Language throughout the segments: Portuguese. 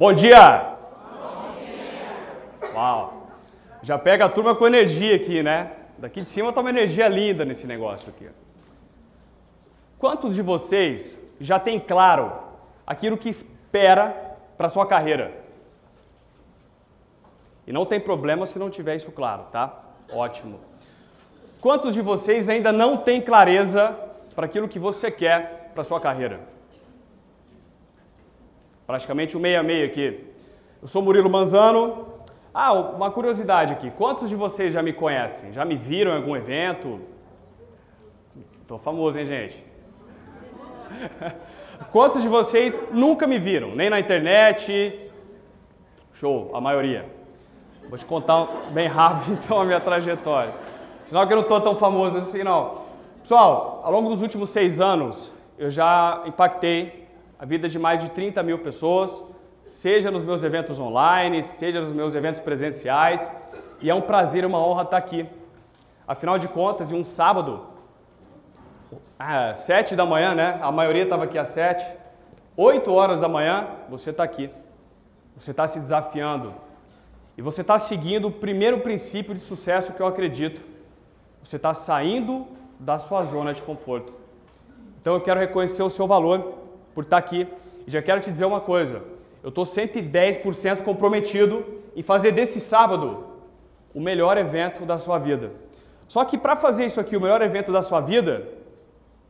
Bom dia! Bom dia! Uau! Já pega a turma com energia aqui, né? Daqui de cima tá uma energia linda nesse negócio aqui. Quantos de vocês já tem claro aquilo que espera para sua carreira? E não tem problema se não tiver isso claro, tá? Ótimo. Quantos de vocês ainda não têm clareza para aquilo que você quer para sua carreira? Praticamente o meia meia aqui. Eu sou Murilo Manzano. Ah, uma curiosidade aqui. Quantos de vocês já me conhecem? Já me viram em algum evento? Tô famoso, hein, gente? Quantos de vocês nunca me viram? Nem na internet? Show, a maioria. Vou te contar bem rápido então a minha trajetória. Sinal que eu não estou tão famoso assim, não. Pessoal, ao longo dos últimos seis anos, eu já impactei a vida de mais de 30 mil pessoas, seja nos meus eventos online, seja nos meus eventos presenciais, e é um prazer e uma honra estar aqui. Afinal de contas, em um sábado, ah, sete da manhã, né? A maioria estava aqui às sete. Oito horas da manhã, você está aqui. Você está se desafiando. E você está seguindo o primeiro princípio de sucesso que eu acredito. Você está saindo da sua zona de conforto. Então eu quero reconhecer o seu valor por estar aqui. E já quero te dizer uma coisa. Eu estou 110% comprometido em fazer desse sábado o melhor evento da sua vida. Só que para fazer isso aqui, o melhor evento da sua vida,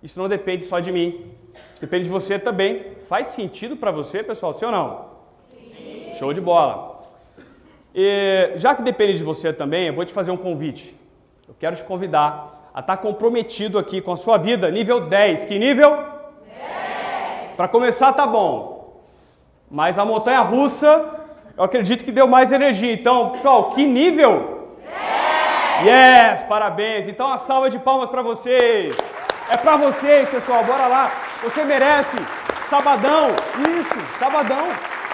isso não depende só de mim. Isso depende de você também. Faz sentido para você, pessoal? Sim ou não? Sim. Show de bola. E, já que depende de você também, eu vou te fazer um convite. Eu quero te convidar a estar tá comprometido aqui com a sua vida, nível 10. Que nível? 10. Para começar, tá bom. Mas a montanha russa, eu acredito que deu mais energia. Então, pessoal, que nível? 10. Yes, parabéns. Então, uma salva de palmas para vocês. É para vocês, pessoal. Bora lá. Você merece. Sabadão. Isso, sabadão.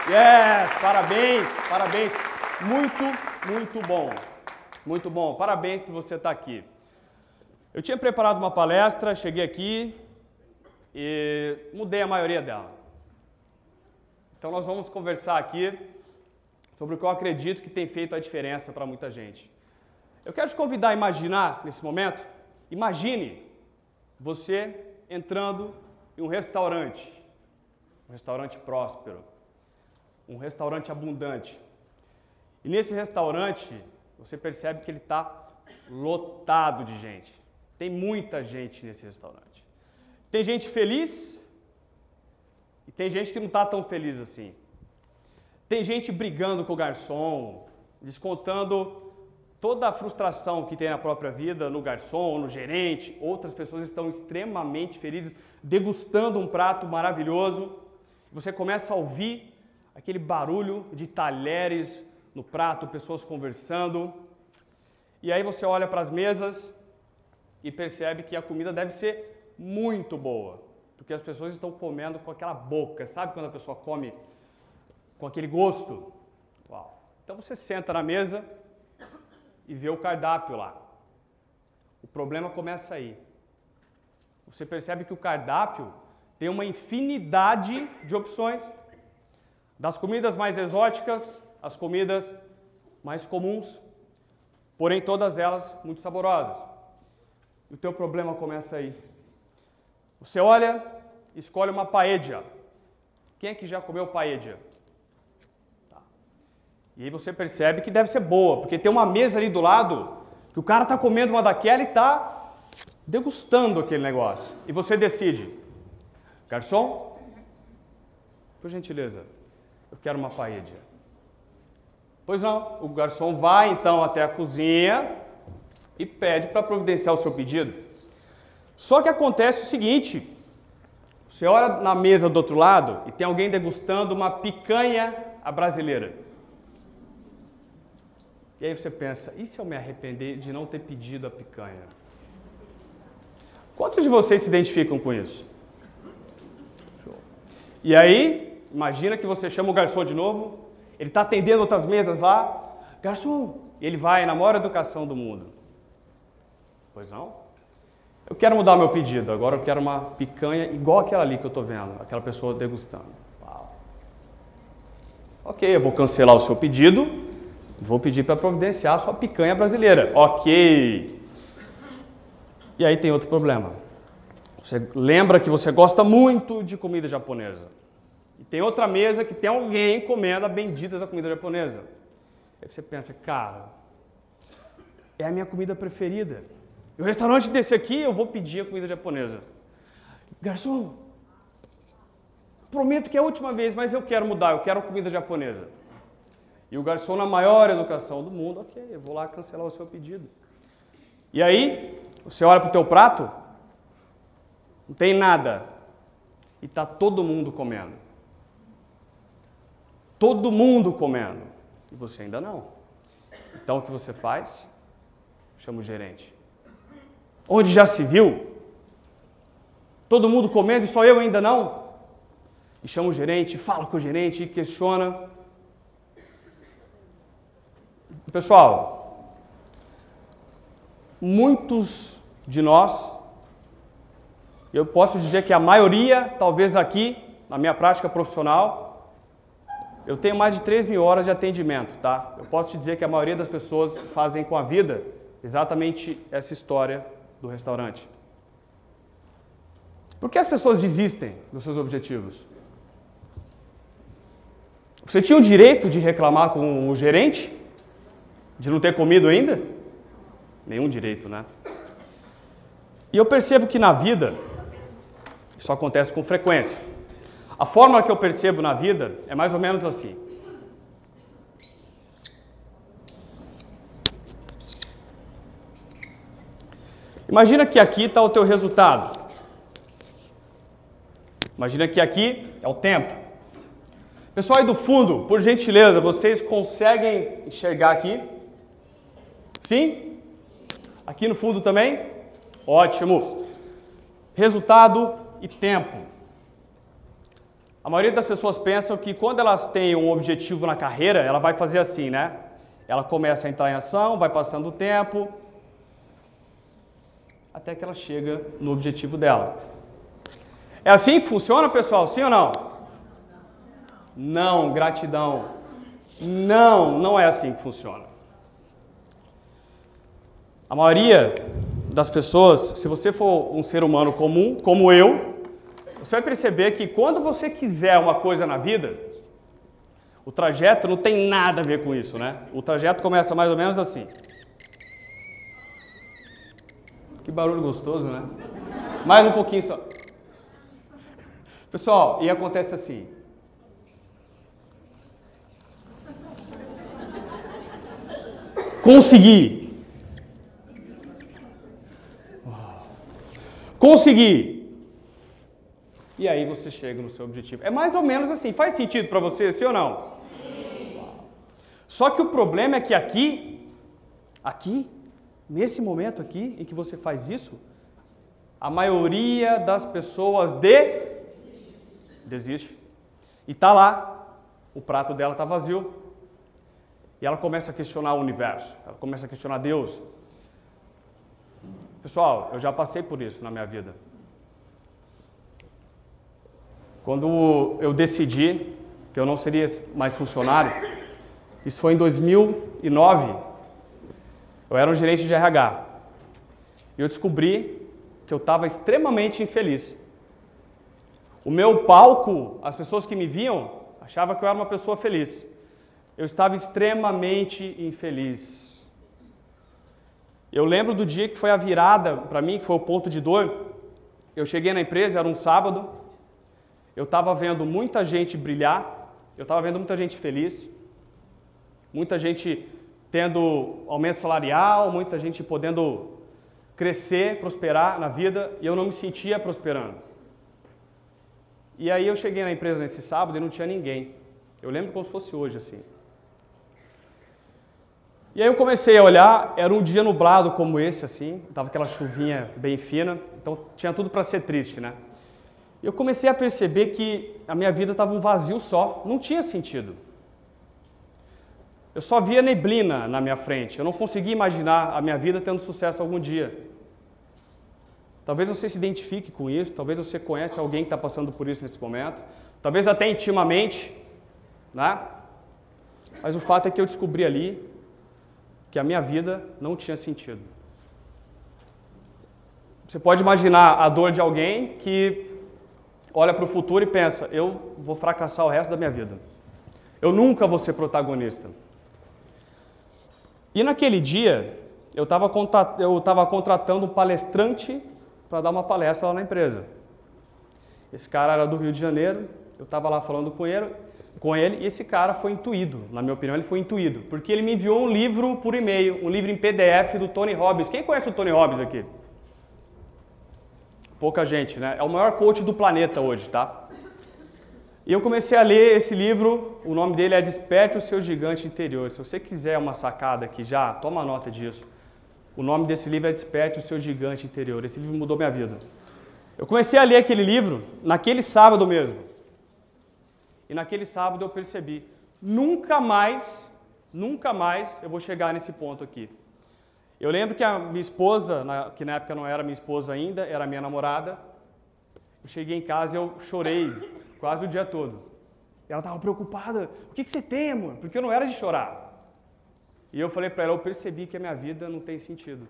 Yes, parabéns, parabéns. Muito, muito bom. Muito bom. Parabéns por você estar aqui. Eu tinha preparado uma palestra, cheguei aqui e mudei a maioria dela. Então nós vamos conversar aqui sobre o que eu acredito que tem feito a diferença para muita gente. Eu quero te convidar a imaginar nesse momento, imagine você entrando em um restaurante, um restaurante próspero, um restaurante abundante. E nesse restaurante, você percebe que ele está lotado de gente. Tem muita gente nesse restaurante. Tem gente feliz e tem gente que não está tão feliz assim. Tem gente brigando com o garçom, descontando toda a frustração que tem na própria vida, no garçom, no gerente, outras pessoas estão extremamente felizes degustando um prato maravilhoso. Você começa a ouvir aquele barulho de talheres no prato, pessoas conversando. E aí você olha para as mesas e percebe que a comida deve ser muito boa, porque as pessoas estão comendo com aquela boca, sabe quando a pessoa come com aquele gosto? Uau. Então você senta na mesa e vê o cardápio lá. O problema começa aí. Você percebe que o cardápio tem uma infinidade de opções, das comidas mais exóticas às comidas mais comuns, porém todas elas muito saborosas. E o teu problema começa aí. Você olha, escolhe uma paella. Quem é que já comeu paella? E aí você percebe que deve ser boa, porque tem uma mesa ali do lado que o cara está comendo uma daquela e está degustando aquele negócio. E você decide, garçom, por gentileza, eu quero uma paella. Pois não, o garçom vai então até a cozinha e pede para providenciar o seu pedido. Só que acontece o seguinte: você olha na mesa do outro lado e tem alguém degustando uma picanha à brasileira. E aí você pensa, e se eu me arrepender de não ter pedido a picanha? Quantos de vocês se identificam com isso? E aí, imagina que você chama o garçom de novo, ele está atendendo outras mesas lá, garçom, ele vai na maior educação do mundo. Pois não? Eu quero mudar meu pedido, agora eu quero uma picanha igual aquela ali que eu estou vendo, aquela pessoa degustando. Uau. Ok, eu vou cancelar o seu pedido, vou pedir para providenciar a sua picanha brasileira. Ok. E aí tem outro problema. Você lembra que você gosta muito de comida japonesa. E tem outra mesa que tem alguém comendo a bendita da comida japonesa. Aí você pensa, cara, é a minha comida preferida. E o restaurante desse aqui, eu vou pedir a comida japonesa. Garçom, prometo que é a última vez, mas eu quero mudar, eu quero comida japonesa. E o garçom, na maior educação do mundo, ok, eu vou lá cancelar o seu pedido. E aí, você olha para o teu prato, não tem nada, e está todo mundo comendo. Todo mundo comendo, e você ainda não. Então, o que você faz? Chama o gerente. Onde já se viu? Todo mundo comendo e só eu ainda não? E chama o gerente, fala com o gerente, questiona. Pessoal, muitos de nós, eu posso dizer que a maioria, talvez aqui, na minha prática profissional, eu tenho mais de 3 mil horas de atendimento, tá? Eu posso te dizer que a maioria das pessoas fazem com a vida exatamente essa história do restaurante. Por que as pessoas desistem dos seus objetivos? Você tinha o direito de reclamar com o gerente? De não ter comido ainda? Nenhum direito, né? E eu percebo que na vida, isso acontece com frequência. A forma que eu percebo na vida é mais ou menos assim. Imagina que aqui está o teu resultado. Imagina que aqui é o tempo. Pessoal aí do fundo, por gentileza, vocês conseguem enxergar aqui? Sim? Aqui no fundo também? Ótimo. Resultado e tempo. A maioria das pessoas pensam que quando elas têm um objetivo na carreira, ela vai fazer assim, né? Ela começa a entrar em ação, vai passando o tempo, até que ela chega no objetivo dela. É assim que funciona, pessoal? Sim ou não? Não, gratidão. Não, não é assim que funciona. A maioria das pessoas, se você for um ser humano comum, como eu, você vai perceber que quando você quiser uma coisa na vida, o trajeto não tem nada a ver com isso, né? O trajeto começa mais ou menos assim. Que barulho gostoso, né? Mais um pouquinho só. Pessoal, e acontece assim. Consegui. Consegui. E aí você chega no seu objetivo. É mais ou menos assim. Faz sentido para você, sim ou não? Sim. Só que o problema é que aqui, aqui, Nesse momento aqui em que você faz isso, a maioria das pessoas de desiste. E tá lá, o prato dela está vazio. E ela começa a questionar o universo, ela começa a questionar Deus. Pessoal, eu já passei por isso na minha vida. Quando eu decidi que eu não seria mais funcionário, isso foi em 2009, eu era um gerente de RH. E eu descobri que eu estava extremamente infeliz. O meu palco, as pessoas que me viam, achavam que eu era uma pessoa feliz. Eu estava extremamente infeliz. Eu lembro do dia que foi a virada para mim, que foi o ponto de dor. Eu cheguei na empresa, era um sábado. Eu estava vendo muita gente brilhar, eu estava vendo muita gente feliz, muita gente tendo aumento salarial, muita gente podendo crescer, prosperar na vida, e eu não me sentia prosperando. E aí eu cheguei na empresa nesse sábado e não tinha ninguém. Eu lembro como se fosse hoje assim. E aí eu comecei a olhar, era um dia nublado como esse assim, tava aquela chuvinha bem fina, então tinha tudo para ser triste, né? Eu comecei a perceber que a minha vida estava um vazio só, não tinha sentido. Eu só via neblina na minha frente. Eu não conseguia imaginar a minha vida tendo sucesso algum dia. Talvez você se identifique com isso, talvez você conheça alguém que está passando por isso nesse momento, talvez até intimamente, né? Mas o fato é que eu descobri ali que a minha vida não tinha sentido. Você pode imaginar a dor de alguém que olha para o futuro e pensa: eu vou fracassar o resto da minha vida. Eu nunca vou ser protagonista. E naquele dia, eu estava contratando um palestrante para dar uma palestra lá na empresa. Esse cara era do Rio de Janeiro, eu estava lá falando com ele, com ele e esse cara foi intuído, na minha opinião, ele foi intuído, porque ele me enviou um livro por e-mail, um livro em PDF do Tony Robbins. Quem conhece o Tony Robbins aqui? Pouca gente, né? É o maior coach do planeta hoje, tá? E eu comecei a ler esse livro, o nome dele é Desperte o seu gigante interior. Se você quiser uma sacada aqui já, toma nota disso. O nome desse livro é Desperte o seu gigante interior. Esse livro mudou minha vida. Eu comecei a ler aquele livro naquele sábado mesmo. E naquele sábado eu percebi, nunca mais, nunca mais eu vou chegar nesse ponto aqui. Eu lembro que a minha esposa, que na época não era minha esposa ainda, era minha namorada, eu cheguei em casa e eu chorei quase o dia todo. E ela estava preocupada. O que, que você tem, amor? Porque eu não era de chorar. E eu falei para ela, eu percebi que a minha vida não tem sentido.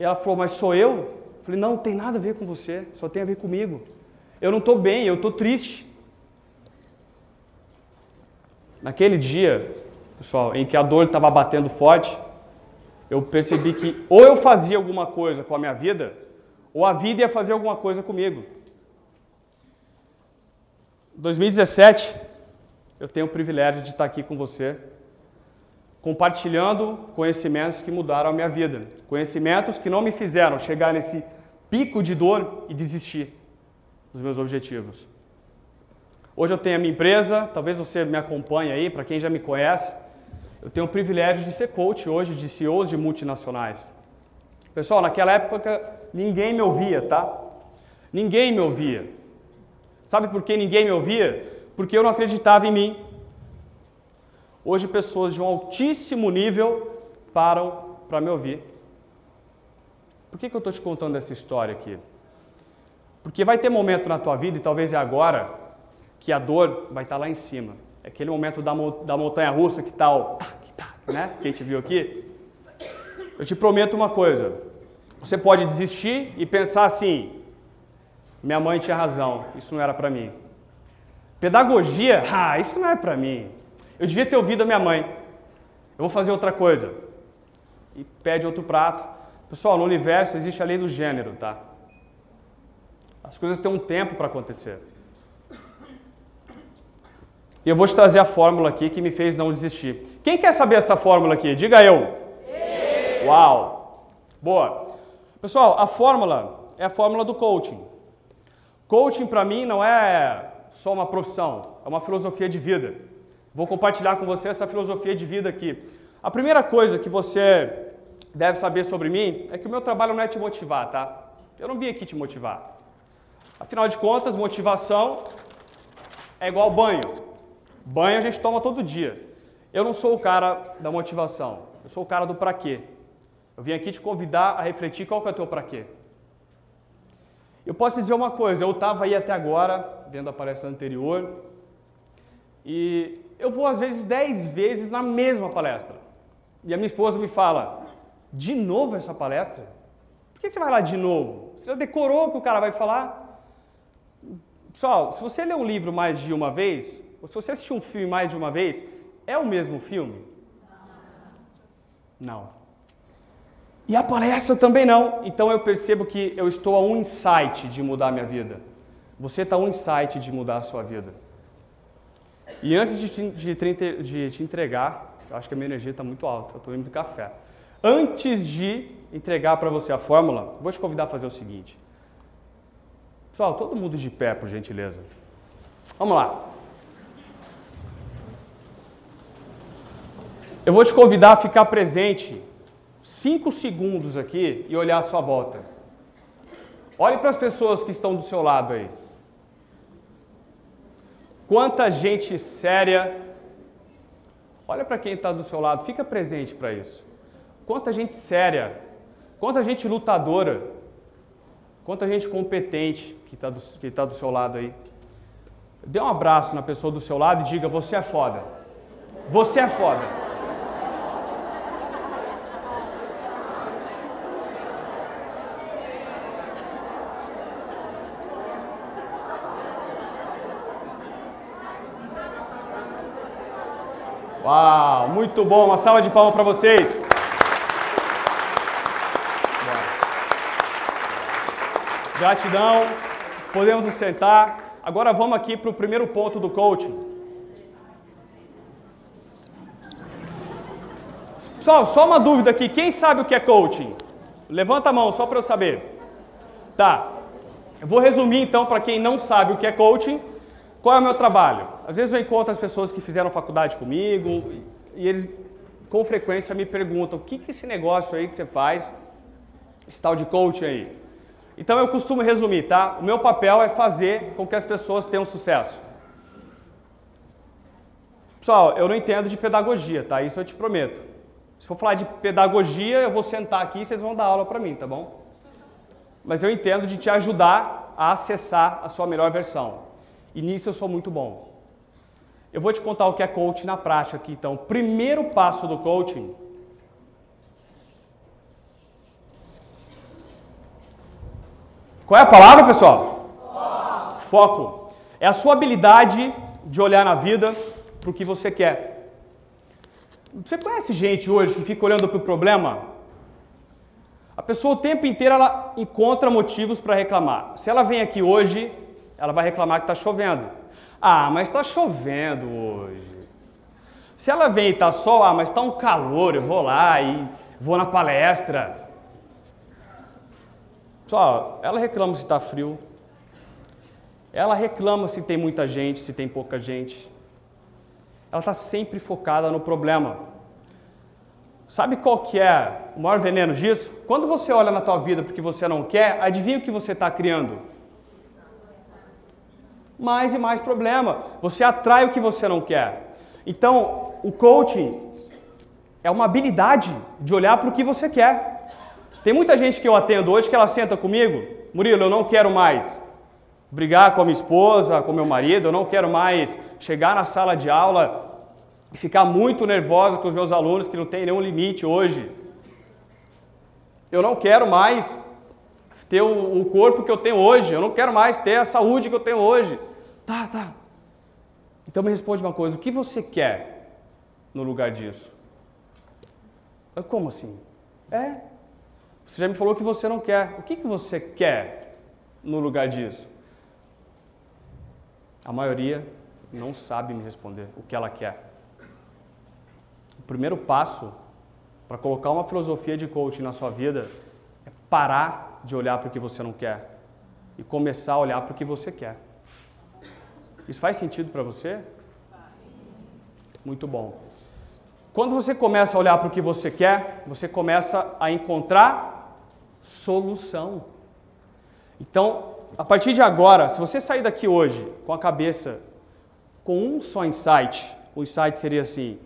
E ela falou, mas sou eu? Eu falei, não, não tem nada a ver com você, só tem a ver comigo. Eu não estou bem, eu estou triste. Naquele dia, pessoal, em que a dor estava batendo forte, eu percebi que ou eu fazia alguma coisa com a minha vida, ou a vida ia fazer alguma coisa comigo. 2017, eu tenho o privilégio de estar aqui com você, compartilhando conhecimentos que mudaram a minha vida, conhecimentos que não me fizeram chegar nesse pico de dor e desistir dos meus objetivos. Hoje eu tenho a minha empresa, talvez você me acompanhe aí, para quem já me conhece, eu tenho o privilégio de ser coach hoje de CEOs de multinacionais. Pessoal, naquela época ninguém me ouvia, tá? Ninguém me ouvia. Sabe por que ninguém me ouvia? Porque eu não acreditava em mim. Hoje pessoas de um altíssimo nível param para me ouvir. Por que, que eu estou te contando essa história aqui? Porque vai ter momento na tua vida, e talvez é agora, que a dor vai estar tá lá em cima. É aquele momento da, da montanha russa que está o que tá, né? Que a gente viu aqui. Eu te prometo uma coisa. Você pode desistir e pensar assim: minha mãe tinha razão, isso não era para mim. Pedagogia, ah, isso não é para mim. Eu devia ter ouvido a minha mãe. Eu vou fazer outra coisa. E pede outro prato. Pessoal, no universo existe a lei do gênero, tá? As coisas têm um tempo para acontecer. E eu vou te trazer a fórmula aqui que me fez não desistir. Quem quer saber essa fórmula aqui? Diga eu. Uau! Boa. Pessoal, a fórmula é a fórmula do coaching. Coaching para mim não é só uma profissão, é uma filosofia de vida. Vou compartilhar com você essa filosofia de vida aqui. A primeira coisa que você deve saber sobre mim é que o meu trabalho não é te motivar, tá? Eu não vim aqui te motivar. Afinal de contas, motivação é igual banho. Banho a gente toma todo dia. Eu não sou o cara da motivação, eu sou o cara do para quê. Eu vim aqui te convidar a refletir qual que é o teu para quê. Eu posso te dizer uma coisa, eu estava aí até agora, vendo a palestra anterior, e eu vou às vezes dez vezes na mesma palestra. E a minha esposa me fala, de novo essa palestra? Por que você vai lá de novo? Você já decorou o que o cara vai falar? Pessoal, se você lê um livro mais de uma vez, ou se você assistir um filme mais de uma vez, é o mesmo filme? Não. E a palestra também não. Então eu percebo que eu estou a um insight de mudar a minha vida. Você está a um insight de mudar a sua vida. E antes de te, de, de te entregar, eu acho que a minha energia está muito alta, eu estou indo de café. Antes de entregar para você a fórmula, vou te convidar a fazer o seguinte. Pessoal, todo mundo de pé, por gentileza. Vamos lá. Eu vou te convidar a ficar presente cinco segundos aqui e olhar a sua volta. Olhe para as pessoas que estão do seu lado aí. Quanta gente séria. Olha para quem está do seu lado, fica presente para isso. Quanta gente séria, quanta gente lutadora, quanta gente competente que está do, tá do seu lado aí. Dê um abraço na pessoa do seu lado e diga: Você é foda. Você é foda. Uau, muito bom. Uma salva de palmas para vocês. Gratidão. Podemos nos sentar. Agora vamos aqui para o primeiro ponto do coaching. Pessoal, só uma dúvida aqui. Quem sabe o que é coaching? Levanta a mão só para eu saber. Tá. Eu vou resumir então para quem não sabe o que é coaching. Qual é o meu trabalho? Às vezes eu encontro as pessoas que fizeram faculdade comigo e eles com frequência me perguntam: o que, que esse negócio aí que você faz, esse tal de coaching aí? Então eu costumo resumir, tá? O meu papel é fazer com que as pessoas tenham sucesso. Pessoal, eu não entendo de pedagogia, tá? Isso eu te prometo. Se for falar de pedagogia, eu vou sentar aqui e vocês vão dar aula para mim, tá bom? Mas eu entendo de te ajudar a acessar a sua melhor versão. E nisso eu sou muito bom. Eu vou te contar o que é coaching na prática aqui. Então, primeiro passo do coaching Qual é a palavra, pessoal? Foco. Foco. É a sua habilidade de olhar na vida para o que você quer. Você conhece gente hoje que fica olhando para o problema? A pessoa o tempo inteiro ela encontra motivos para reclamar. Se ela vem aqui hoje, ela vai reclamar que está chovendo. Ah, mas está chovendo hoje. Se ela vem e está sol, ah, mas está um calor, eu vou lá e vou na palestra. Só, ela reclama se está frio. Ela reclama se tem muita gente, se tem pouca gente. Ela está sempre focada no problema. Sabe qual que é o maior veneno disso? Quando você olha na tua vida porque você não quer, adivinha o que você está criando? Mais e mais problema. Você atrai o que você não quer. Então, o coaching é uma habilidade de olhar para o que você quer. Tem muita gente que eu atendo hoje que ela senta comigo, Murilo, eu não quero mais brigar com a minha esposa, com meu marido, eu não quero mais chegar na sala de aula e ficar muito nervosa com os meus alunos que não tem nenhum limite hoje. Eu não quero mais ter o, corpo que eu tenho hoje, eu não quero mais ter a saúde que eu tenho hoje. Tá, tá. Então me responde uma coisa, o que você quer no lugar disso? Como assim? É, você já me falou que você não quer. O que, que você quer no lugar disso? A maioria não sabe me responder o que ela quer. O primeiro passo para colocar uma filosofia de coaching na sua vida parar de olhar para o que você não quer e começar a olhar para o que você quer. Isso faz sentido para você? Muito bom. Quando você começa a olhar para o que você quer, você começa a encontrar solução. Então, a partir de agora, se você sair daqui hoje com a cabeça com um só insight, o insight seria assim: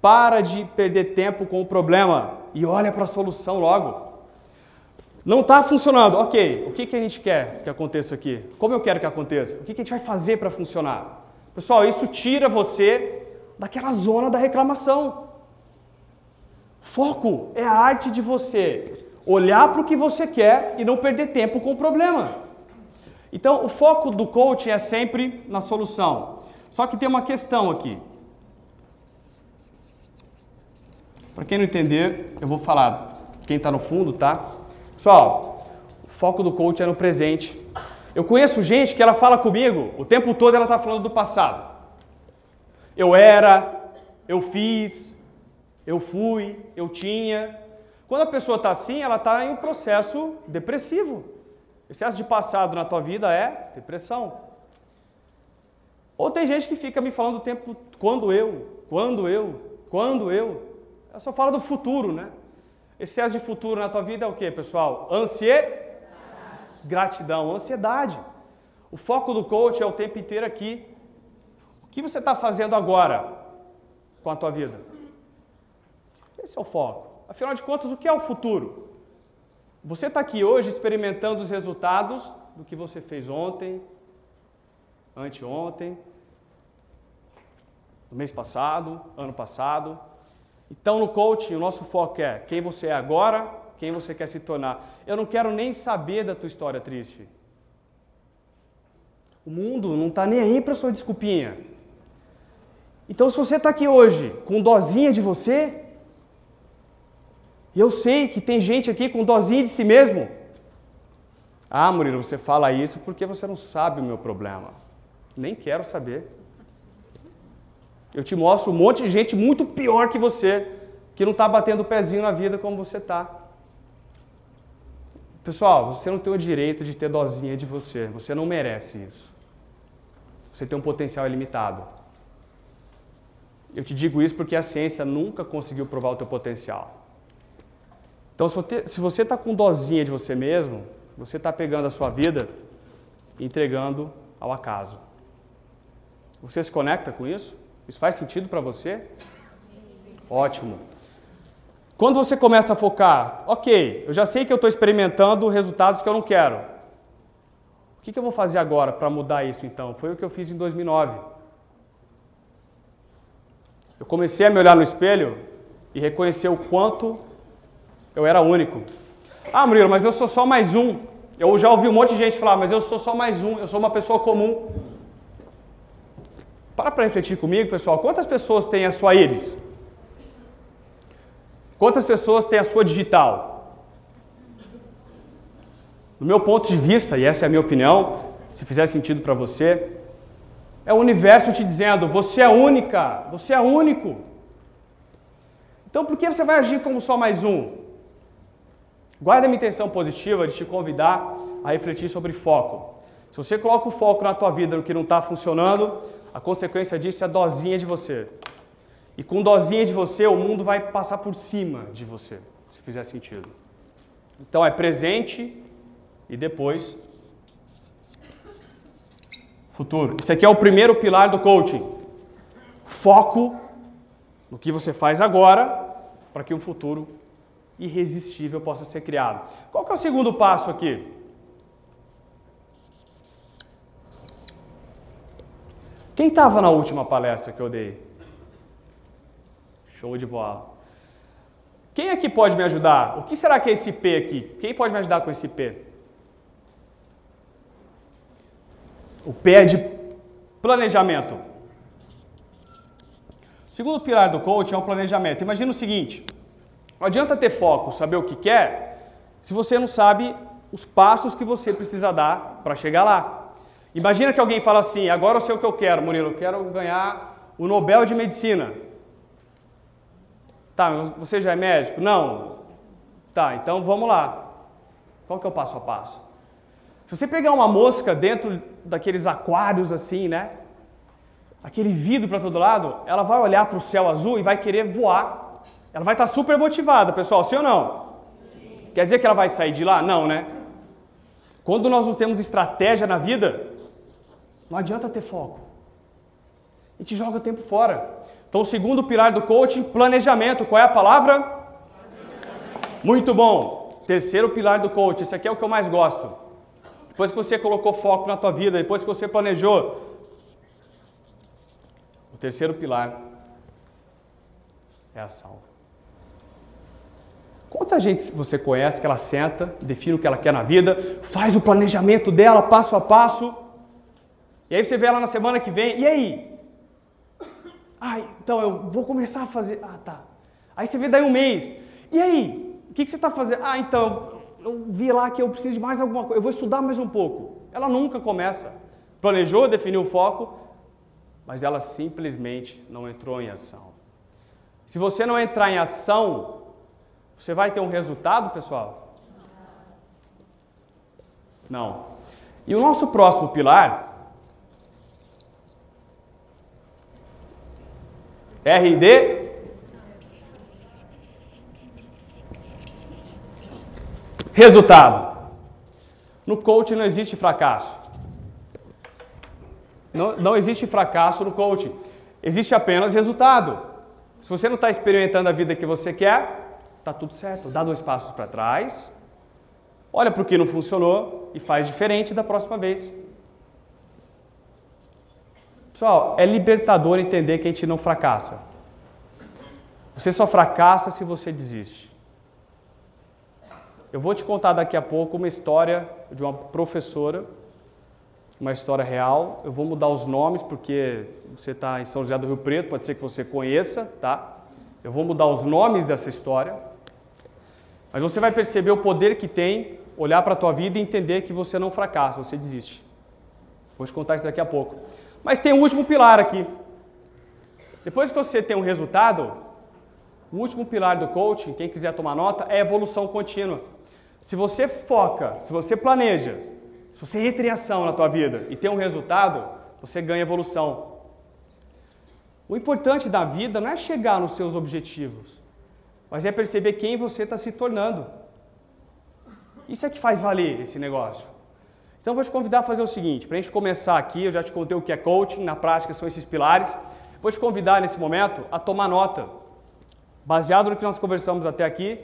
para de perder tempo com o problema e olha para a solução logo. Não está funcionando, ok. O que, que a gente quer que aconteça aqui? Como eu quero que aconteça? O que, que a gente vai fazer para funcionar? Pessoal, isso tira você daquela zona da reclamação. Foco é a arte de você olhar para o que você quer e não perder tempo com o problema. Então, o foco do coaching é sempre na solução. Só que tem uma questão aqui. Para quem não entender, eu vou falar quem está no fundo, tá? Pessoal, o foco do coaching é no presente. Eu conheço gente que ela fala comigo, o tempo todo ela está falando do passado. Eu era, eu fiz, eu fui, eu tinha. Quando a pessoa está assim, ela está em um processo depressivo. Excesso de passado na tua vida é depressão. Ou tem gente que fica me falando o tempo quando eu, quando eu, quando eu. Ela só fala do futuro, né? Excesso de futuro na tua vida é o que, pessoal? Ansiedade. Gratidão, ansiedade. O foco do coach é o tempo inteiro aqui. O que você está fazendo agora com a tua vida? Esse é o foco. Afinal de contas, o que é o futuro? Você está aqui hoje experimentando os resultados do que você fez ontem, anteontem, no mês passado, ano passado. Então, no coaching, o nosso foco é quem você é agora, quem você quer se tornar. Eu não quero nem saber da tua história triste. O mundo não está nem aí para sua desculpinha. Então, se você está aqui hoje com dozinha de você, eu sei que tem gente aqui com dozinha de si mesmo. Ah, Murilo, você fala isso porque você não sabe o meu problema. Nem quero saber. Eu te mostro um monte de gente muito pior que você, que não está batendo o pezinho na vida como você está. Pessoal, você não tem o direito de ter dozinha de você. Você não merece isso. Você tem um potencial ilimitado. Eu te digo isso porque a ciência nunca conseguiu provar o teu potencial. Então, se você está com dozinha de você mesmo, você está pegando a sua vida e entregando ao acaso. Você se conecta com isso? Isso faz sentido para você? Ótimo. Quando você começa a focar, ok, eu já sei que eu estou experimentando resultados que eu não quero. O que, que eu vou fazer agora para mudar isso então? Foi o que eu fiz em 2009. Eu comecei a me olhar no espelho e reconhecer o quanto eu era único. Ah, Murilo, mas eu sou só mais um. Eu já ouvi um monte de gente falar, mas eu sou só mais um, eu sou uma pessoa comum. Para para refletir comigo, pessoal. Quantas pessoas têm a sua íris? Quantas pessoas têm a sua digital? Do meu ponto de vista, e essa é a minha opinião, se fizer sentido para você, é o universo te dizendo: você é única, você é único. Então por que você vai agir como só mais um? Guarda a minha intenção positiva de te convidar a refletir sobre foco. Se você coloca o foco na tua vida no que não está funcionando, a consequência disso é a dosinha de você. E com dosinha de você, o mundo vai passar por cima de você, se fizer sentido. Então é presente e depois futuro. Esse aqui é o primeiro pilar do coaching. Foco no que você faz agora para que um futuro irresistível possa ser criado. Qual que é o segundo passo aqui? Quem estava na última palestra que eu dei? Show de bola. Quem aqui pode me ajudar? O que será que é esse P aqui? Quem pode me ajudar com esse P? O P é de planejamento. O segundo pilar do coaching é o planejamento. Imagina o seguinte: não adianta ter foco, saber o que quer, se você não sabe os passos que você precisa dar para chegar lá. Imagina que alguém fala assim: agora eu sei o que eu quero, Murilo, eu quero ganhar o Nobel de Medicina. Tá, você já é médico? Não. Tá, então vamos lá. Qual que é o passo a passo? Se você pegar uma mosca dentro daqueles aquários assim, né? Aquele vidro para todo lado, ela vai olhar para o céu azul e vai querer voar. Ela vai estar tá super motivada, pessoal, sim ou não? Sim. Quer dizer que ela vai sair de lá? Não, né? Quando nós não temos estratégia na vida, não adianta ter foco. E te joga o tempo fora. Então, o segundo pilar do coaching, planejamento. Qual é a palavra? Muito bom. Terceiro pilar do coaching, esse aqui é o que eu mais gosto depois que você colocou foco na tua vida, depois que você planejou. O terceiro pilar é a ação. Quanta gente você conhece que ela senta, define o que ela quer na vida, faz o planejamento dela passo a passo, e aí você vê ela na semana que vem, e aí? Ah, então eu vou começar a fazer. Ah, tá. Aí você vê daí um mês, e aí? O que, que você está fazendo? Ah, então, eu vi lá que eu preciso de mais alguma coisa, eu vou estudar mais um pouco. Ela nunca começa. Planejou, definiu o foco, mas ela simplesmente não entrou em ação. Se você não entrar em ação, você vai ter um resultado, pessoal? Não. E o nosso próximo pilar, RD Resultado. No coaching não existe fracasso. Não, não existe fracasso no coaching. Existe apenas resultado. Se você não está experimentando a vida que você quer, está tudo certo. Dá dois passos para trás, olha para o que não funcionou e faz diferente da próxima vez. Pessoal, é libertador entender que a gente não fracassa. Você só fracassa se você desiste. Eu vou te contar daqui a pouco uma história de uma professora, uma história real. Eu vou mudar os nomes porque você está em São José do Rio Preto, pode ser que você conheça, tá? Eu vou mudar os nomes dessa história. Mas você vai perceber o poder que tem olhar para a tua vida e entender que você não fracassa, você desiste. Vou te contar isso daqui a pouco. Mas tem um último pilar aqui. Depois que você tem um resultado, o último pilar do coaching, quem quiser tomar nota, é evolução contínua. Se você foca, se você planeja, se você entra em ação na tua vida e tem um resultado, você ganha evolução. O importante da vida não é chegar nos seus objetivos, mas é perceber quem você está se tornando. Isso é que faz valer esse negócio. Então vou te convidar a fazer o seguinte, para a gente começar aqui, eu já te contei o que é coaching, na prática são esses pilares. Vou te convidar nesse momento a tomar nota, baseado no que nós conversamos até aqui,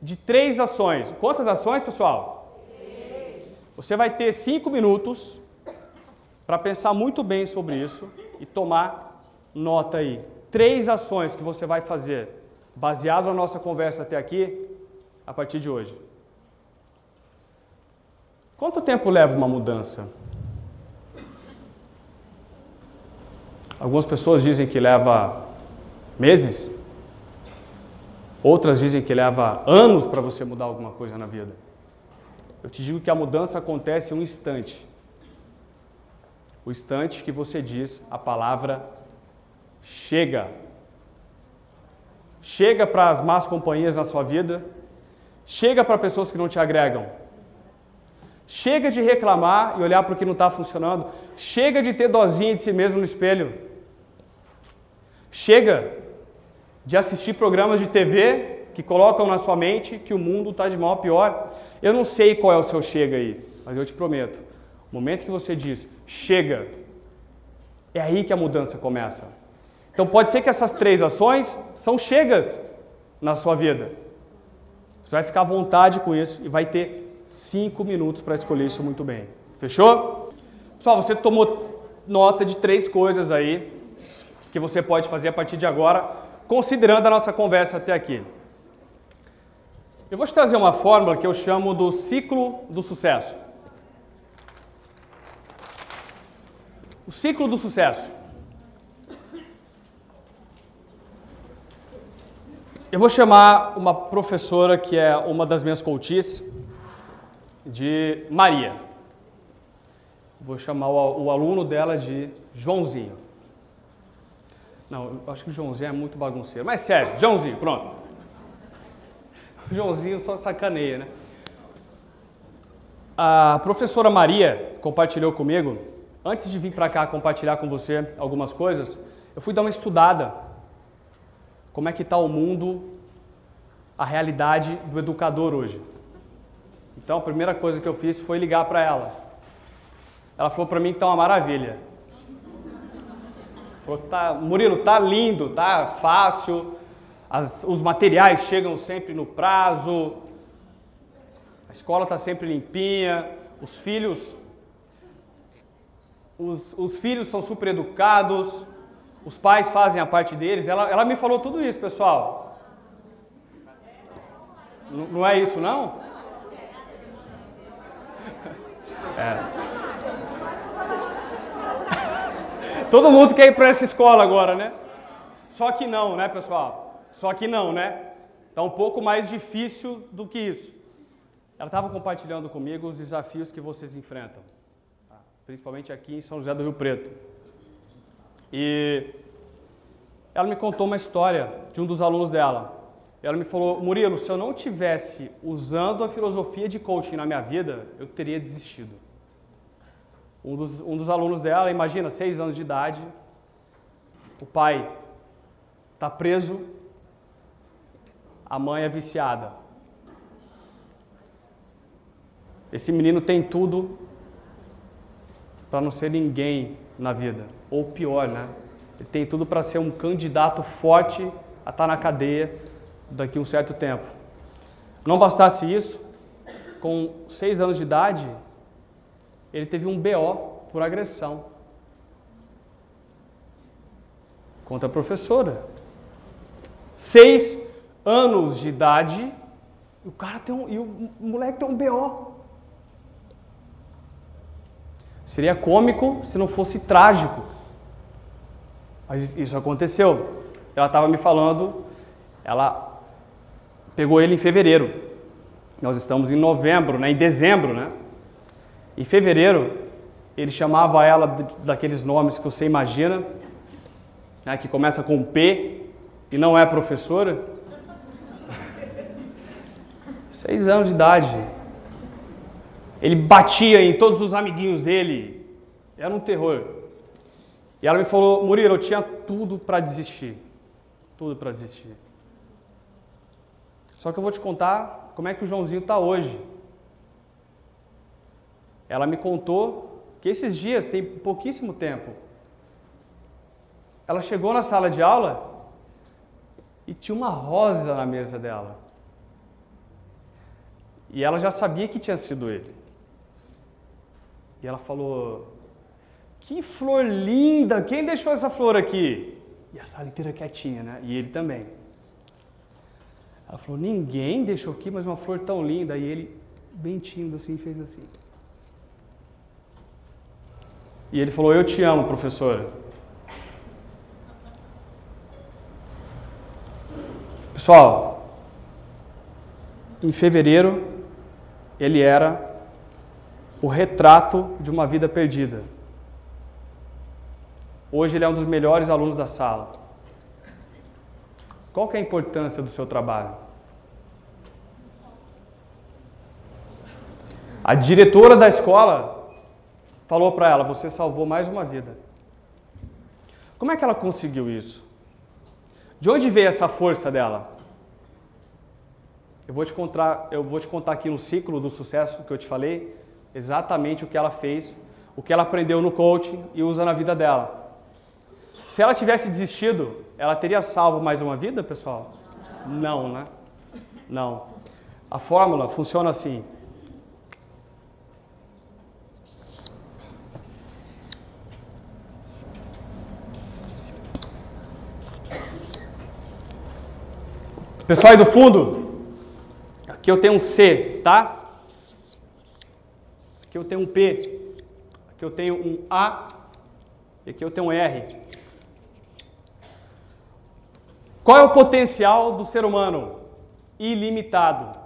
de três ações. Quantas ações, pessoal? Você vai ter cinco minutos para pensar muito bem sobre isso e tomar nota aí. Três ações que você vai fazer, baseado na nossa conversa até aqui, a partir de hoje. Quanto tempo leva uma mudança? Algumas pessoas dizem que leva meses, outras dizem que leva anos para você mudar alguma coisa na vida. Eu te digo que a mudança acontece em um instante. O instante que você diz a palavra chega. Chega para as más companhias na sua vida, chega para pessoas que não te agregam. Chega de reclamar e olhar para o que não está funcionando. Chega de ter dozinha de si mesmo no espelho. Chega de assistir programas de TV que colocam na sua mente que o mundo está de mal a pior. Eu não sei qual é o seu chega aí, mas eu te prometo. O momento que você diz chega, é aí que a mudança começa. Então pode ser que essas três ações são chegas na sua vida. Você vai ficar à vontade com isso e vai ter cinco minutos para escolher isso muito bem. Fechou? Pessoal, você tomou nota de três coisas aí que você pode fazer a partir de agora, considerando a nossa conversa até aqui. Eu vou te trazer uma fórmula que eu chamo do ciclo do sucesso. O ciclo do sucesso. Eu vou chamar uma professora que é uma das minhas coaches, de Maria. Vou chamar o, aluno dela de Joãozinho. Não, eu acho que o Joãozinho é muito bagunceiro. Mas sério, Joãozinho, pronto. O Joãozinho só sacaneia, né? A professora Maria compartilhou comigo, antes de vir para cá compartilhar com você algumas coisas, eu fui dar uma estudada. Como é que está o mundo, a realidade do educador hoje. Então a primeira coisa que eu fiz foi ligar para ela. Ela falou para mim que está uma maravilha. Falou, tá, Murilo, tá lindo, tá fácil, as, os materiais chegam sempre no prazo, a escola está sempre limpinha, os filhos, os, os filhos são super educados, os pais fazem a parte deles. Ela, ela me falou tudo isso, pessoal. N não é isso, não? É. Todo mundo quer ir para essa escola agora, né? Só que não, né, pessoal? Só que não, né? Está um pouco mais difícil do que isso. Ela estava compartilhando comigo os desafios que vocês enfrentam, tá? principalmente aqui em São José do Rio Preto. E ela me contou uma história de um dos alunos dela. Ela me falou, Murilo, se eu não tivesse usando a filosofia de coaching na minha vida, eu teria desistido. Um dos, um dos alunos dela, imagina, seis anos de idade, o pai está preso, a mãe é viciada. Esse menino tem tudo para não ser ninguém na vida, ou pior, né? Ele tem tudo para ser um candidato forte a estar tá na cadeia daqui a um certo tempo. Não bastasse isso, com seis anos de idade, ele teve um BO por agressão. contra a professora. Seis anos de idade o cara tem um, e o moleque tem um BO. Seria cômico se não fosse trágico. Mas isso aconteceu. Ela estava me falando, ela pegou ele em fevereiro. Nós estamos em novembro, né? em dezembro, né? Em fevereiro, ele chamava ela daqueles nomes que você imagina, né? que começa com P e não é professora. Seis anos de idade. Ele batia em todos os amiguinhos dele. Era um terror. E ela me falou, Murilo, eu tinha tudo para desistir. Tudo para desistir. Só que eu vou te contar como é que o Joãozinho está hoje. Ela me contou que esses dias, tem pouquíssimo tempo, ela chegou na sala de aula e tinha uma rosa na mesa dela. E ela já sabia que tinha sido ele. E ela falou: Que flor linda! Quem deixou essa flor aqui? E a sala inteira quietinha, né? E ele também. Ela falou: Ninguém deixou aqui, mas uma flor tão linda. E ele, bem tímido assim, fez assim. E ele falou: Eu te amo, professora. Pessoal, em fevereiro, ele era o retrato de uma vida perdida. Hoje ele é um dos melhores alunos da sala. Qual que é a importância do seu trabalho? A diretora da escola falou para ela: Você salvou mais uma vida. Como é que ela conseguiu isso? De onde veio essa força dela? Eu vou te contar, eu vou te contar aqui no ciclo do sucesso que eu te falei, exatamente o que ela fez, o que ela aprendeu no coaching e usa na vida dela. Se ela tivesse desistido, ela teria salvo mais uma vida, pessoal? Não, né? Não. A fórmula funciona assim: Pessoal aí do fundo, aqui eu tenho um C, tá? Aqui eu tenho um P, aqui eu tenho um A e aqui eu tenho um R. Qual é o potencial do ser humano? Ilimitado.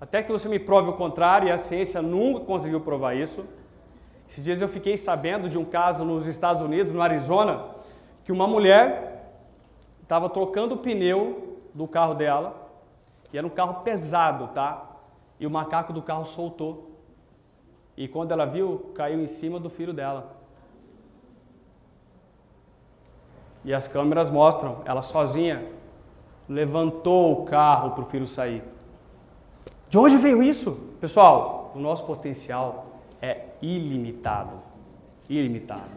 Até que você me prove o contrário, e a ciência nunca conseguiu provar isso. Esses dias eu fiquei sabendo de um caso nos Estados Unidos, no Arizona, que uma mulher estava trocando o pneu do carro dela, e era um carro pesado, tá? E o macaco do carro soltou. E quando ela viu, caiu em cima do filho dela. E as câmeras mostram, ela sozinha levantou o carro para o filho sair. De onde veio isso? Pessoal, o nosso potencial é ilimitado. Ilimitado.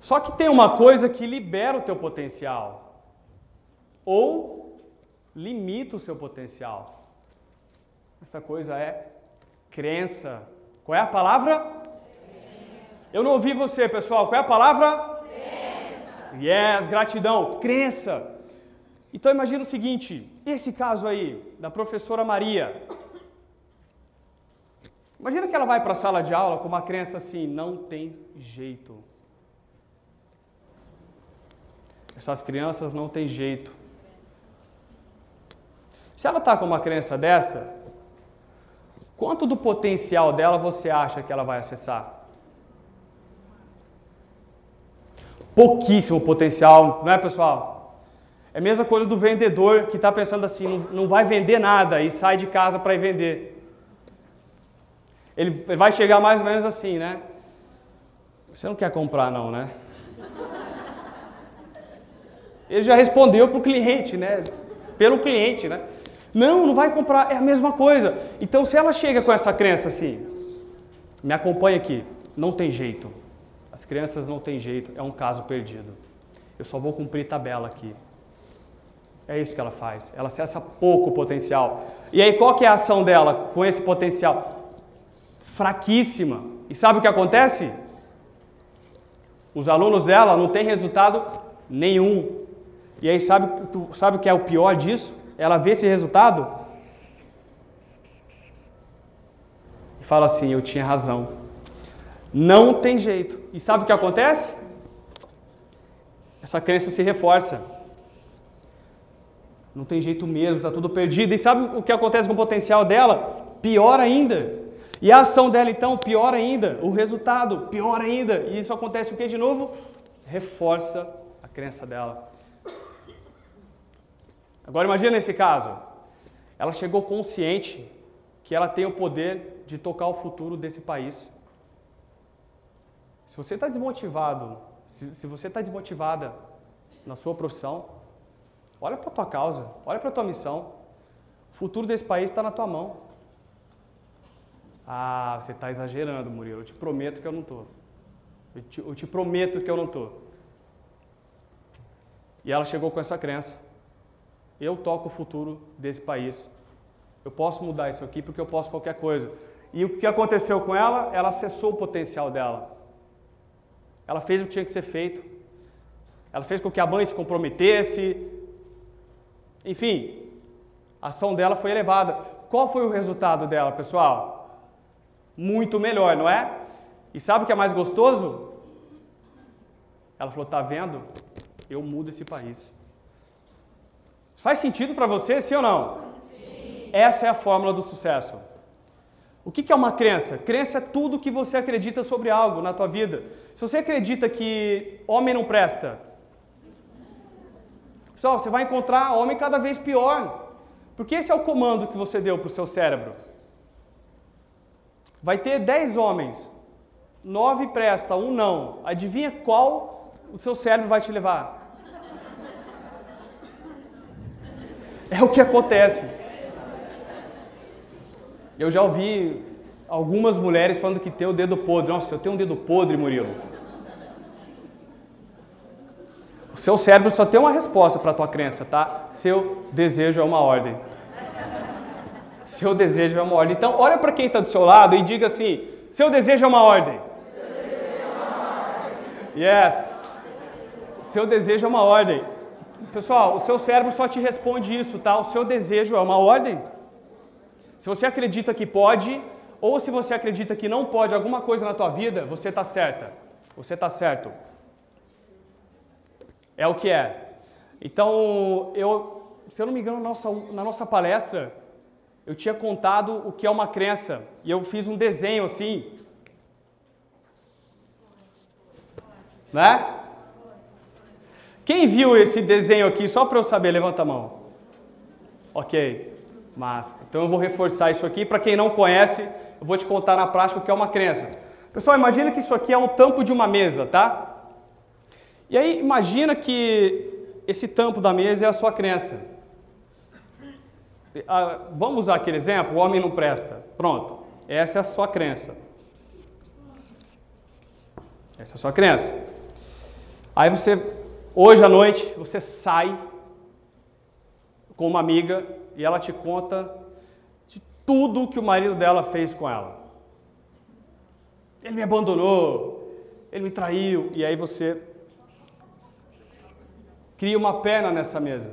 Só que tem uma coisa que libera o teu potencial. Ou limita o seu potencial. Essa coisa é crença. Qual é a palavra? Eu não ouvi você, pessoal. Qual é a palavra? Yes, gratidão. Crença. Então imagina o seguinte, esse caso aí da professora Maria. Imagina que ela vai para a sala de aula com uma crença assim, não tem jeito. Essas crianças não têm jeito. Se ela está com uma crença dessa, quanto do potencial dela você acha que ela vai acessar? Pouquíssimo potencial, não é pessoal? É a mesma coisa do vendedor que está pensando assim, não, não vai vender nada e sai de casa para ir vender. Ele vai chegar mais ou menos assim, né? Você não quer comprar não, né? Ele já respondeu para o cliente, né? Pelo cliente, né? Não, não vai comprar, é a mesma coisa. Então, se ela chega com essa crença assim, me acompanha aqui, não tem jeito. As crianças não tem jeito, é um caso perdido. Eu só vou cumprir tabela aqui. É isso que ela faz. Ela acessa pouco potencial. E aí, qual que é a ação dela com esse potencial? Fraquíssima. E sabe o que acontece? Os alunos dela não têm resultado Nenhum. E aí, sabe, sabe o que é o pior disso? Ela vê esse resultado e fala assim: Eu tinha razão. Não tem jeito. E sabe o que acontece? Essa crença se reforça. Não tem jeito mesmo, está tudo perdido. E sabe o que acontece com o potencial dela? Pior ainda. E a ação dela, então, pior ainda. O resultado, pior ainda. E isso acontece o que de novo? Reforça a crença dela. Agora imagine esse caso. Ela chegou consciente que ela tem o poder de tocar o futuro desse país. Se você está desmotivado, se, se você está desmotivada na sua profissão, olha para a tua causa, olha para a tua missão. O futuro desse país está na tua mão. Ah, você está exagerando, Murilo. Eu te prometo que eu não estou. Eu eu te prometo que eu não estou. E ela chegou com essa crença. Eu toco o futuro desse país. Eu posso mudar isso aqui porque eu posso qualquer coisa. E o que aconteceu com ela? Ela acessou o potencial dela. Ela fez o que tinha que ser feito. Ela fez com que a mãe se comprometesse. Enfim, a ação dela foi elevada. Qual foi o resultado dela, pessoal? Muito melhor, não é? E sabe o que é mais gostoso? Ela falou: tá vendo? Eu mudo esse país. Faz sentido para você, sim ou não? Sim. Essa é a fórmula do sucesso. O que é uma crença? Crença é tudo que você acredita sobre algo na tua vida. Se você acredita que homem não presta, pessoal, você vai encontrar homem cada vez pior. Porque esse é o comando que você deu para o seu cérebro. Vai ter 10 homens, 9 presta, um não. Adivinha qual o seu cérebro vai te levar? É o que acontece. Eu já ouvi algumas mulheres falando que tem o dedo podre. Nossa, eu tenho um dedo podre, Murilo. O seu cérebro só tem uma resposta para a tua crença, tá? Seu desejo é uma ordem. Seu desejo é uma ordem. Então, olha para quem está do seu lado e diga assim: seu desejo é uma ordem. Yes. Seu desejo é uma ordem. Pessoal, o seu cérebro só te responde isso, tá? O seu desejo é uma ordem. Se você acredita que pode, ou se você acredita que não pode alguma coisa na tua vida, você está certa. Você está certo. É o que é. Então, eu, se eu não me engano, na nossa, na nossa palestra, eu tinha contado o que é uma crença. E eu fiz um desenho assim. Né? Quem viu esse desenho aqui, só para eu saber, levanta a mão. Ok. Mas, então eu vou reforçar isso aqui. Para quem não conhece, eu vou te contar na prática o que é uma crença. Pessoal, imagina que isso aqui é o tampo de uma mesa, tá? E aí, imagina que esse tampo da mesa é a sua crença. Ah, vamos usar aquele exemplo? O homem não presta. Pronto. Essa é a sua crença. Essa é a sua crença. Aí você, hoje à noite, você sai com uma amiga e ela te conta tudo que o marido dela fez com ela. Ele me abandonou, ele me traiu, e aí você cria uma perna nessa mesa.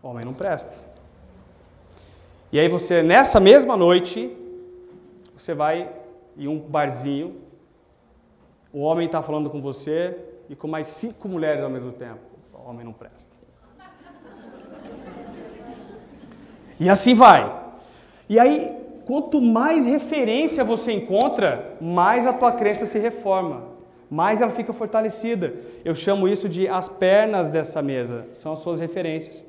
Homem não presta. E aí você, nessa mesma noite, você vai em um barzinho, o homem está falando com você e com mais cinco mulheres ao mesmo tempo. O homem não presta. E assim vai. E aí, quanto mais referência você encontra, mais a tua crença se reforma, mais ela fica fortalecida. Eu chamo isso de as pernas dessa mesa, são as suas referências.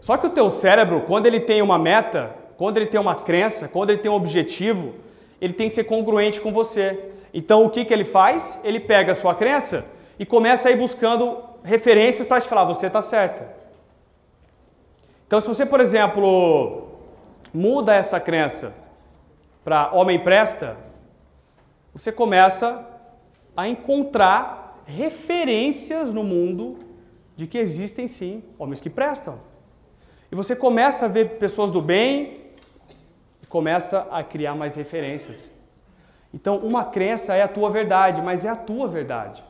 Só que o teu cérebro, quando ele tem uma meta, quando ele tem uma crença, quando ele tem um objetivo, ele tem que ser congruente com você. Então o que, que ele faz? Ele pega a sua crença e começa a ir buscando referências para te falar, você está certa. Então, se você, por exemplo, muda essa crença para homem presta, você começa a encontrar referências no mundo de que existem sim homens que prestam. E você começa a ver pessoas do bem e começa a criar mais referências. Então, uma crença é a tua verdade, mas é a tua verdade.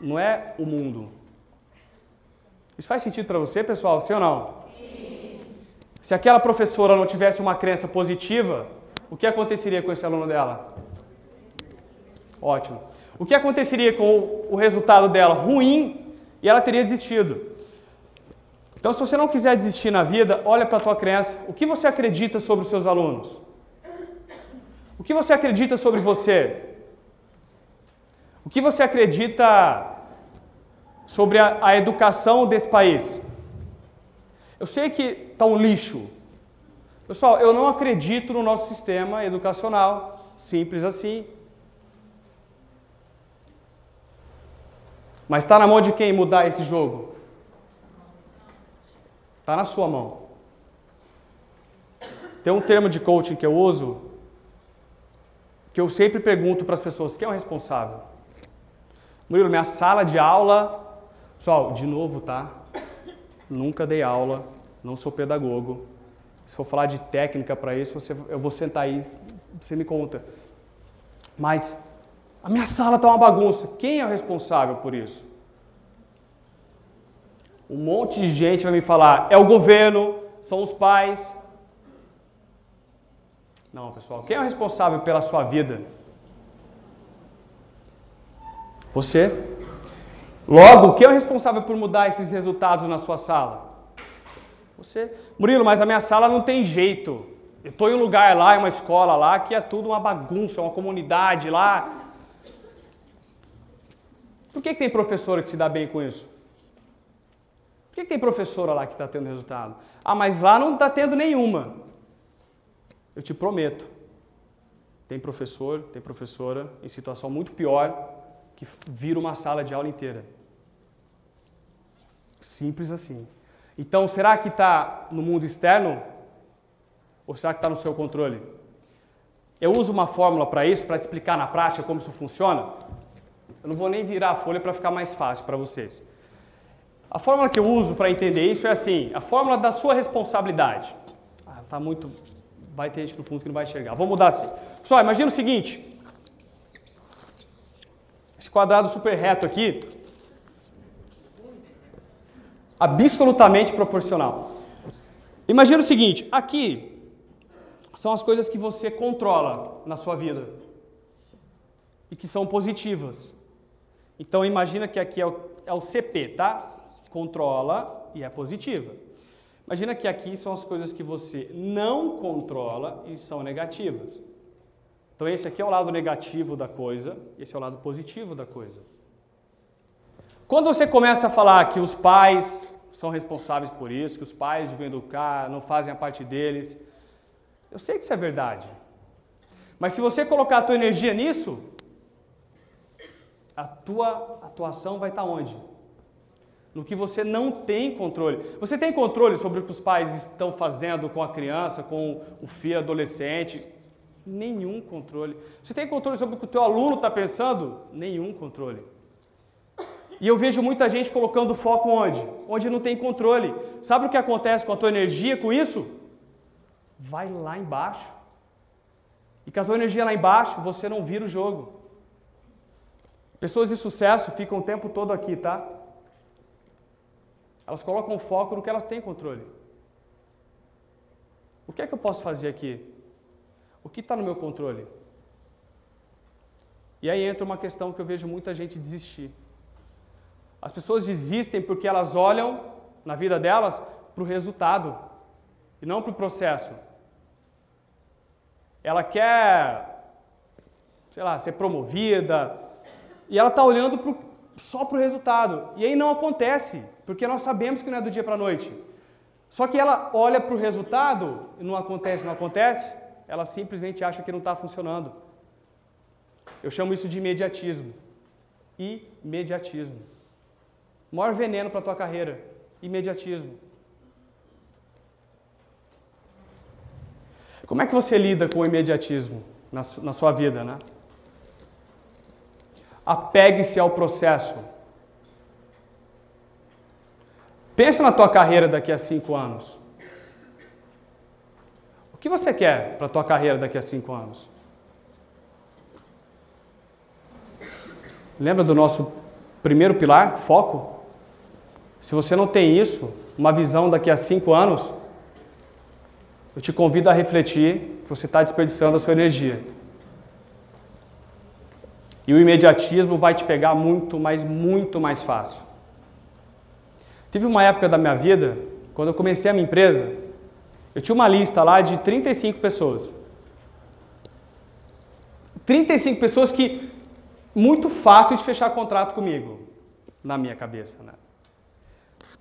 Não é o mundo. Isso faz sentido para você, pessoal? Sim ou não? Se aquela professora não tivesse uma crença positiva, o que aconteceria com esse aluno dela? Ótimo. O que aconteceria com o resultado dela? Ruim e ela teria desistido. Então, se você não quiser desistir na vida, olha para a tua crença. O que você acredita sobre os seus alunos? O que você acredita sobre você? O que você acredita sobre a, a educação desse país? Eu sei que está um lixo. Pessoal, eu não acredito no nosso sistema educacional, simples assim. Mas está na mão de quem mudar esse jogo? Está na sua mão. Tem um termo de coaching que eu uso que eu sempre pergunto para as pessoas: quem é o responsável? Murilo, minha sala de aula. Pessoal, de novo, tá? Nunca dei aula, não sou pedagogo. Se for falar de técnica para isso, você, eu vou sentar aí, você me conta. Mas a minha sala está uma bagunça. Quem é o responsável por isso? Um monte de gente vai me falar: é o governo, são os pais, não, pessoal. Quem é o responsável pela sua vida? Você. Logo, quem é o responsável por mudar esses resultados na sua sala? Você. Murilo, mas a minha sala não tem jeito. Eu estou em um lugar lá, em uma escola lá, que é tudo uma bagunça, uma comunidade lá. Por que, que tem professora que se dá bem com isso? Por que, que tem professora lá que está tendo resultado? Ah, mas lá não está tendo nenhuma. Eu te prometo, tem professor, tem professora em situação muito pior que vira uma sala de aula inteira. Simples assim. Então, será que está no mundo externo? Ou será que está no seu controle? Eu uso uma fórmula para isso, para explicar na prática como isso funciona. Eu não vou nem virar a folha para ficar mais fácil para vocês. A fórmula que eu uso para entender isso é assim: a fórmula da sua responsabilidade. Ah, tá muito vai ter gente no fundo que não vai enxergar. Vou mudar assim. Pessoal, imagina o seguinte. Esse quadrado super reto aqui, absolutamente proporcional. Imagina o seguinte, aqui são as coisas que você controla na sua vida e que são positivas. Então imagina que aqui é o, é o CP, tá? Controla e é positiva. Imagina que aqui são as coisas que você não controla e são negativas. Então esse aqui é o lado negativo da coisa, esse é o lado positivo da coisa. Quando você começa a falar que os pais são responsáveis por isso, que os pais devem educar, não fazem a parte deles, eu sei que isso é verdade. Mas se você colocar a tua energia nisso, a tua atuação vai estar onde? no que você não tem controle. Você tem controle sobre o que os pais estão fazendo com a criança, com o filho adolescente? Nenhum controle. Você tem controle sobre o que o teu aluno está pensando? Nenhum controle. E eu vejo muita gente colocando foco onde? Onde não tem controle. Sabe o que acontece com a tua energia com isso? Vai lá embaixo. E com a tua energia lá embaixo, você não vira o jogo. Pessoas de sucesso ficam o tempo todo aqui, tá? Elas colocam foco no que elas têm controle. O que é que eu posso fazer aqui? O que está no meu controle? E aí entra uma questão que eu vejo muita gente desistir. As pessoas desistem porque elas olham na vida delas para o resultado e não para o processo. Ela quer, sei lá, ser promovida e ela está olhando pro, só para o resultado. E aí não acontece. Porque nós sabemos que não é do dia para a noite. Só que ela olha para o resultado e não acontece, não acontece, ela simplesmente acha que não está funcionando. Eu chamo isso de imediatismo. Imediatismo. O maior veneno para a tua carreira, imediatismo. Como é que você lida com o imediatismo na, na sua vida, né? Apegue-se ao processo. Pensa na tua carreira daqui a cinco anos. Que você quer para a tua carreira daqui a cinco anos? Lembra do nosso primeiro pilar, foco? Se você não tem isso, uma visão daqui a cinco anos, eu te convido a refletir que você está desperdiçando a sua energia. E o imediatismo vai te pegar muito, mas muito mais fácil. Tive uma época da minha vida, quando eu comecei a minha empresa, eu tinha uma lista lá de 35 pessoas. 35 pessoas que muito fácil de fechar contrato comigo, na minha cabeça, né?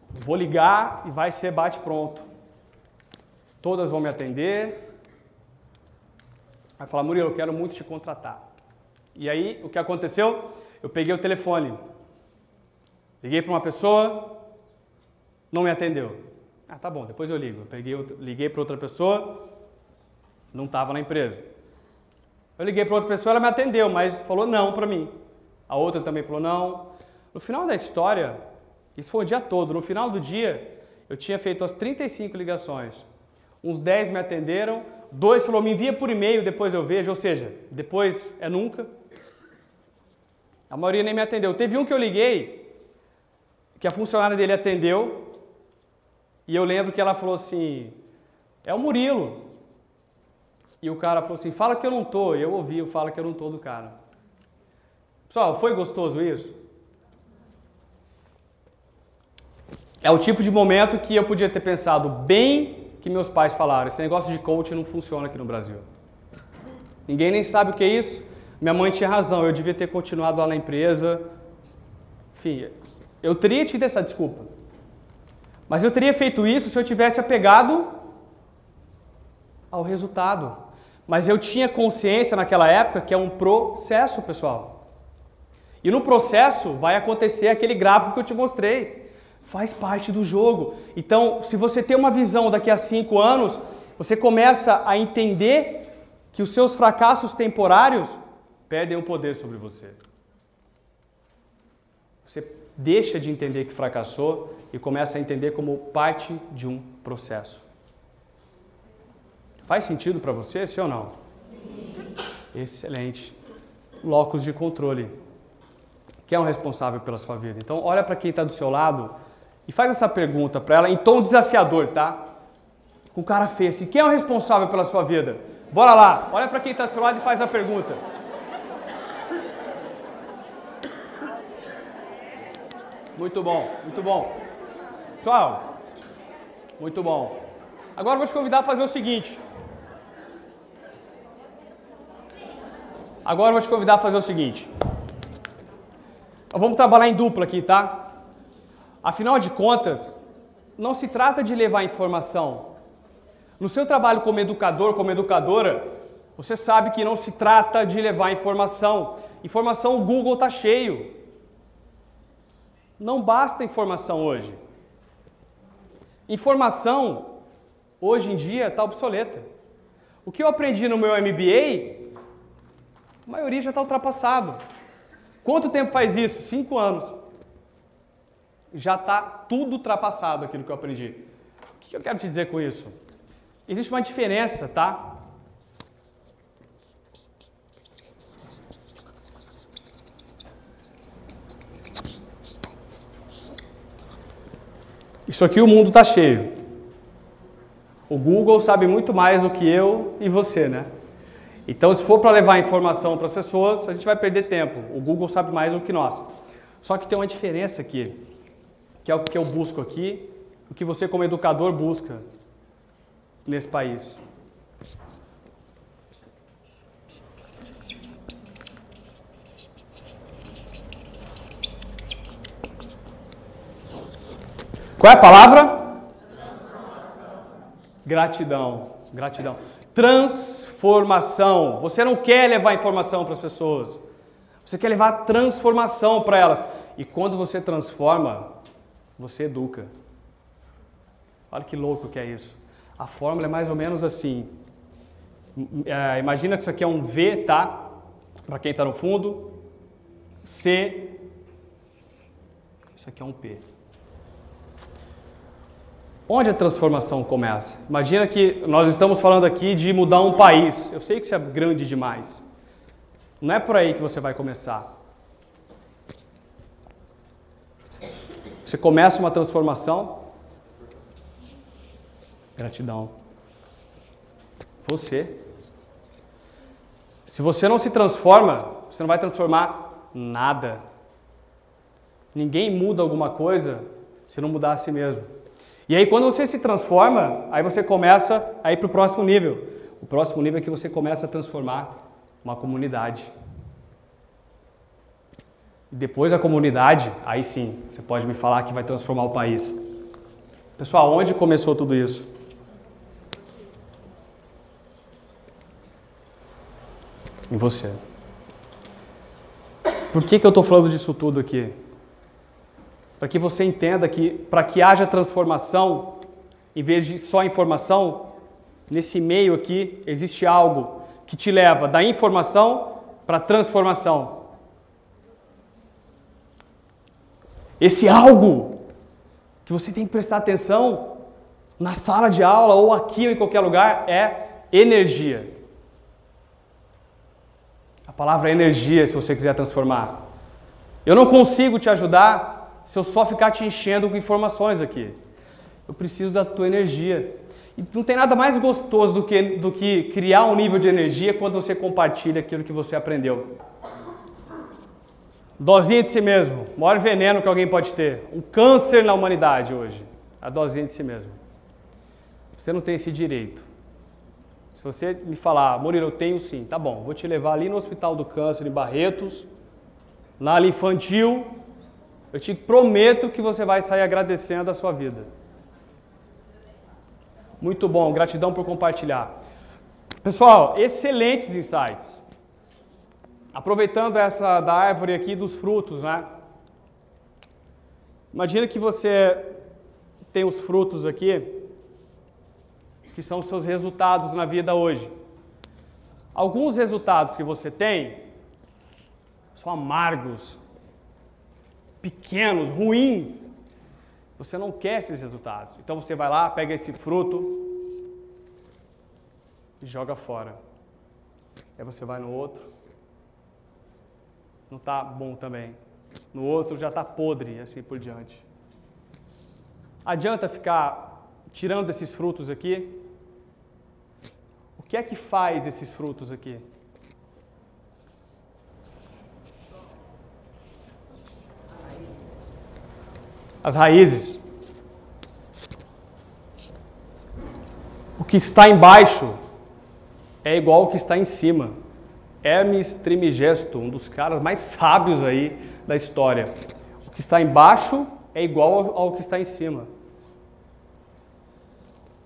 Vou ligar e vai ser bate pronto. Todas vão me atender. Vai falar, Murilo, eu quero muito te contratar. E aí, o que aconteceu? Eu peguei o telefone, liguei para uma pessoa, não me atendeu. Ah, tá bom, depois eu ligo. Eu peguei, liguei para outra pessoa, não estava na empresa. Eu liguei para outra pessoa, ela me atendeu, mas falou não para mim. A outra também falou não. No final da história, isso foi o dia todo. No final do dia, eu tinha feito as 35 ligações. Uns 10 me atenderam, dois falou me envia por e-mail, depois eu vejo, ou seja, depois é nunca. A maioria nem me atendeu. Teve um que eu liguei, que a funcionária dele atendeu, e eu lembro que ela falou assim: é o Murilo. E o cara falou assim: fala que eu não tô. E eu ouvi o fala que eu não tô do cara. Pessoal, foi gostoso isso? É o tipo de momento que eu podia ter pensado bem que meus pais falaram: esse negócio de coach não funciona aqui no Brasil. Ninguém nem sabe o que é isso. Minha mãe tinha razão, eu devia ter continuado lá na empresa. Enfim, eu teria tido essa desculpa. Mas eu teria feito isso se eu tivesse apegado ao resultado. Mas eu tinha consciência naquela época que é um processo, pessoal. E no processo vai acontecer aquele gráfico que eu te mostrei. Faz parte do jogo. Então, se você tem uma visão daqui a cinco anos, você começa a entender que os seus fracassos temporários perdem o poder sobre você. Você deixa de entender que fracassou e começa a entender como parte de um processo. Faz sentido para você, sim ou não? Sim. Excelente. Locus de controle. Quem é o responsável pela sua vida? Então, olha para quem está do seu lado e faz essa pergunta para ela em tom desafiador, tá? Com cara feio assim. Quem é o responsável pela sua vida? Bora lá. Olha para quem está do seu lado e faz a pergunta. Muito bom, muito bom. Pessoal, muito bom. Agora vou te convidar a fazer o seguinte. Agora vou te convidar a fazer o seguinte. Vamos trabalhar em dupla aqui, tá? Afinal de contas, não se trata de levar informação. No seu trabalho como educador, como educadora, você sabe que não se trata de levar informação. Informação o Google está cheio. Não basta informação hoje. Informação, hoje em dia, está obsoleta. O que eu aprendi no meu MBA, a maioria já está ultrapassado. Quanto tempo faz isso? Cinco anos. Já está tudo ultrapassado aquilo que eu aprendi. O que eu quero te dizer com isso? Existe uma diferença, tá? Isso aqui o mundo está cheio. O Google sabe muito mais do que eu e você, né? Então, se for para levar informação para as pessoas, a gente vai perder tempo. O Google sabe mais do que nós. Só que tem uma diferença aqui, que é o que eu busco aqui, o que você como educador busca nesse país. Qual é a palavra? Gratidão. Gratidão. Transformação. Você não quer levar informação para as pessoas. Você quer levar transformação para elas. E quando você transforma, você educa. Olha que louco que é isso. A fórmula é mais ou menos assim. É, imagina que isso aqui é um V, tá? Para quem está no fundo. C. Isso aqui é um P. Onde a transformação começa? Imagina que nós estamos falando aqui de mudar um país. Eu sei que isso é grande demais. Não é por aí que você vai começar. Você começa uma transformação. Gratidão. Você. Se você não se transforma, você não vai transformar nada. Ninguém muda alguma coisa se não mudar a si mesmo. E aí, quando você se transforma, aí você começa a ir para o próximo nível. O próximo nível é que você começa a transformar uma comunidade. E depois da comunidade, aí sim, você pode me falar que vai transformar o país. Pessoal, onde começou tudo isso? Em você. Por que, que eu estou falando disso tudo aqui? Para que você entenda que, para que haja transformação, em vez de só informação, nesse meio aqui existe algo que te leva da informação para a transformação. Esse algo que você tem que prestar atenção na sala de aula ou aqui ou em qualquer lugar é energia. A palavra é energia, se você quiser transformar. Eu não consigo te ajudar se eu só ficar te enchendo com informações aqui. Eu preciso da tua energia. E não tem nada mais gostoso do que, do que criar um nível de energia quando você compartilha aquilo que você aprendeu. Dosinha de si mesmo, o maior veneno que alguém pode ter. Um câncer na humanidade hoje. A dosinha de si mesmo. Você não tem esse direito. Se você me falar, Murilo, eu tenho sim, tá bom, vou te levar ali no Hospital do Câncer em Barretos, na ala infantil, eu te prometo que você vai sair agradecendo a sua vida. Muito bom, gratidão por compartilhar. Pessoal, excelentes insights. Aproveitando essa da árvore aqui dos frutos, né? Imagina que você tem os frutos aqui, que são os seus resultados na vida hoje. Alguns resultados que você tem são amargos, pequenos, ruins. Você não quer esses resultados. Então você vai lá, pega esse fruto e joga fora. Aí você vai no outro, não está bom também. No outro já está podre, assim por diante. Adianta ficar tirando esses frutos aqui? O que é que faz esses frutos aqui? As raízes. O que está embaixo é igual ao que está em cima. Hermes Trimegesto, um dos caras mais sábios aí da história. O que está embaixo é igual ao que está em cima.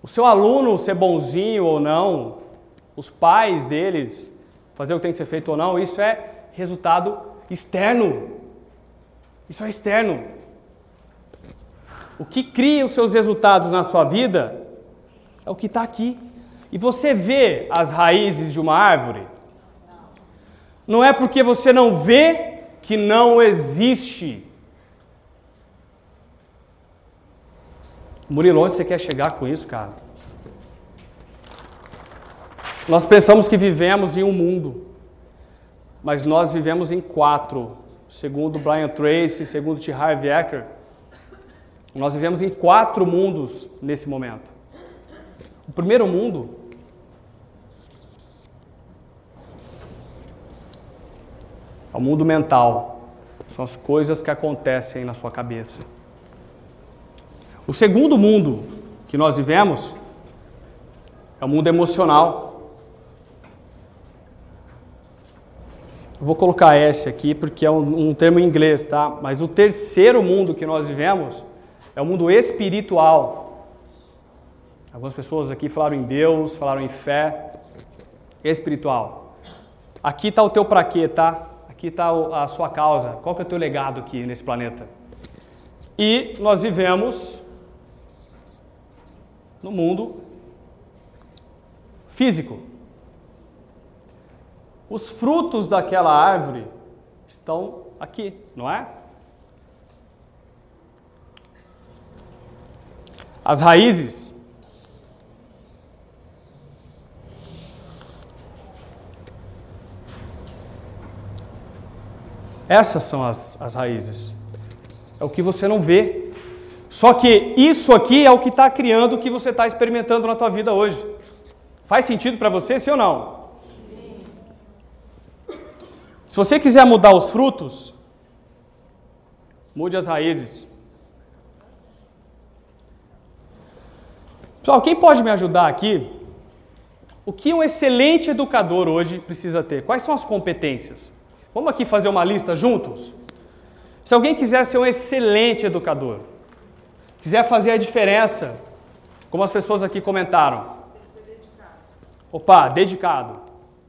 O seu aluno ser bonzinho ou não, os pais deles fazer o que tem que ser feito ou não, isso é resultado externo. Isso é externo. O que cria os seus resultados na sua vida é o que está aqui. E você vê as raízes de uma árvore, não é porque você não vê que não existe. Murilo, onde você quer chegar com isso, cara? Nós pensamos que vivemos em um mundo, mas nós vivemos em quatro. Segundo Brian Tracy, segundo T. Harv Eker, nós vivemos em quatro mundos nesse momento. O primeiro mundo É o mundo mental. São as coisas que acontecem na sua cabeça. O segundo mundo que nós vivemos é o mundo emocional. Eu vou colocar S aqui porque é um, um termo em inglês, tá? Mas o terceiro mundo que nós vivemos é o mundo espiritual. Algumas pessoas aqui falaram em Deus, falaram em fé espiritual. Aqui está o teu para quê, tá? aqui está a sua causa, qual que é o teu legado aqui nesse planeta. E nós vivemos no mundo físico. Os frutos daquela árvore estão aqui, não é? As raízes Essas são as, as raízes. É o que você não vê. Só que isso aqui é o que está criando o que você está experimentando na tua vida hoje. Faz sentido para você, sim ou não? Se você quiser mudar os frutos, mude as raízes. Pessoal, quem pode me ajudar aqui? O que um excelente educador hoje precisa ter? Quais são as competências? Vamos aqui fazer uma lista juntos? Se alguém quiser ser um excelente educador, quiser fazer a diferença, como as pessoas aqui comentaram. Opa, dedicado.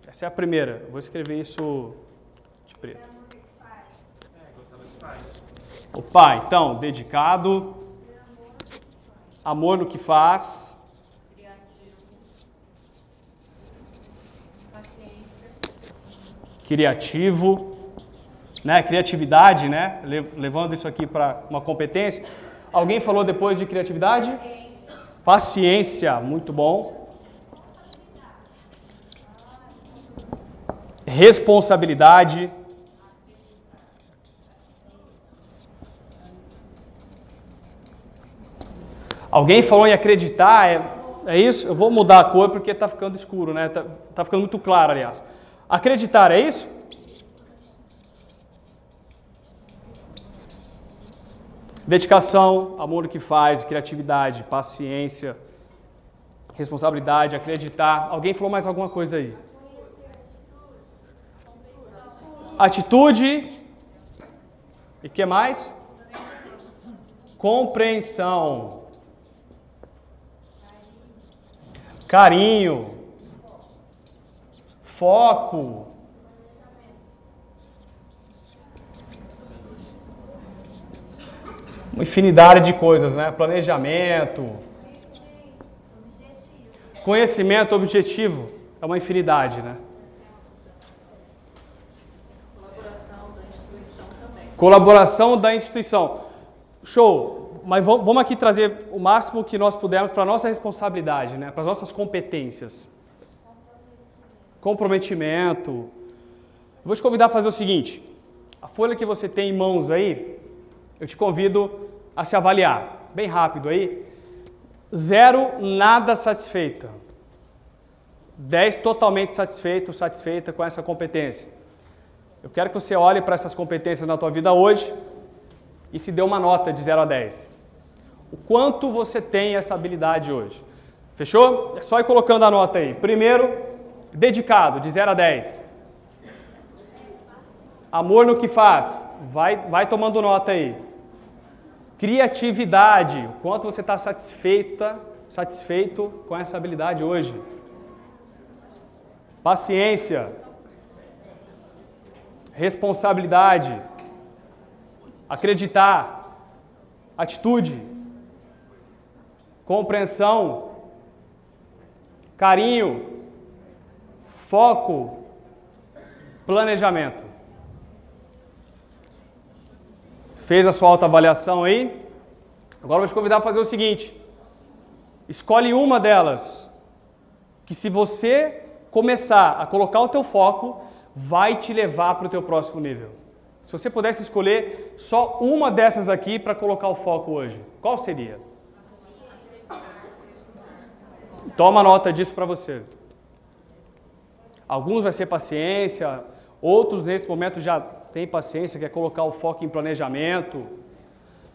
Essa é a primeira. vou escrever isso de preto. Opa, então, dedicado, amor no que faz, criativo, né? Criatividade, né? Levando isso aqui para uma competência. Alguém falou depois de criatividade? Paciência, muito bom. Responsabilidade. Alguém falou em acreditar, é, é isso? Eu vou mudar a cor porque está ficando escuro, né? Está tá ficando muito claro, aliás. Acreditar, é isso? Dedicação, amor no que faz, criatividade, paciência, responsabilidade, acreditar. Alguém falou mais alguma coisa aí? Atitude. E que mais? Compreensão. Carinho foco. Uma infinidade de coisas, né? Planejamento. Conhecimento objetivo. É uma infinidade, né? Colaboração da instituição também. Colaboração da instituição. Show! Mas vamos aqui trazer o máximo que nós pudermos para a nossa responsabilidade, né? para as nossas competências comprometimento. Vou te convidar a fazer o seguinte: a folha que você tem em mãos aí, eu te convido a se avaliar, bem rápido aí. Zero, nada satisfeita. Dez, totalmente satisfeito, satisfeita com essa competência. Eu quero que você olhe para essas competências na tua vida hoje e se dê uma nota de 0 a 10. O quanto você tem essa habilidade hoje. Fechou? É só ir colocando a nota aí. Primeiro, Dedicado, de 0 a 10. Amor no que faz. Vai, vai tomando nota aí. Criatividade. Quanto você está satisfeita, satisfeito com essa habilidade hoje? Paciência. Responsabilidade. Acreditar. Atitude. Compreensão. Carinho Foco, planejamento. Fez a sua autoavaliação aí? Agora vou te convidar a fazer o seguinte: escolhe uma delas, que se você começar a colocar o teu foco, vai te levar para o teu próximo nível. Se você pudesse escolher só uma dessas aqui para colocar o foco hoje, qual seria? Toma nota disso para você. Alguns vai ser paciência, outros nesse momento já têm paciência, quer colocar o foco em planejamento.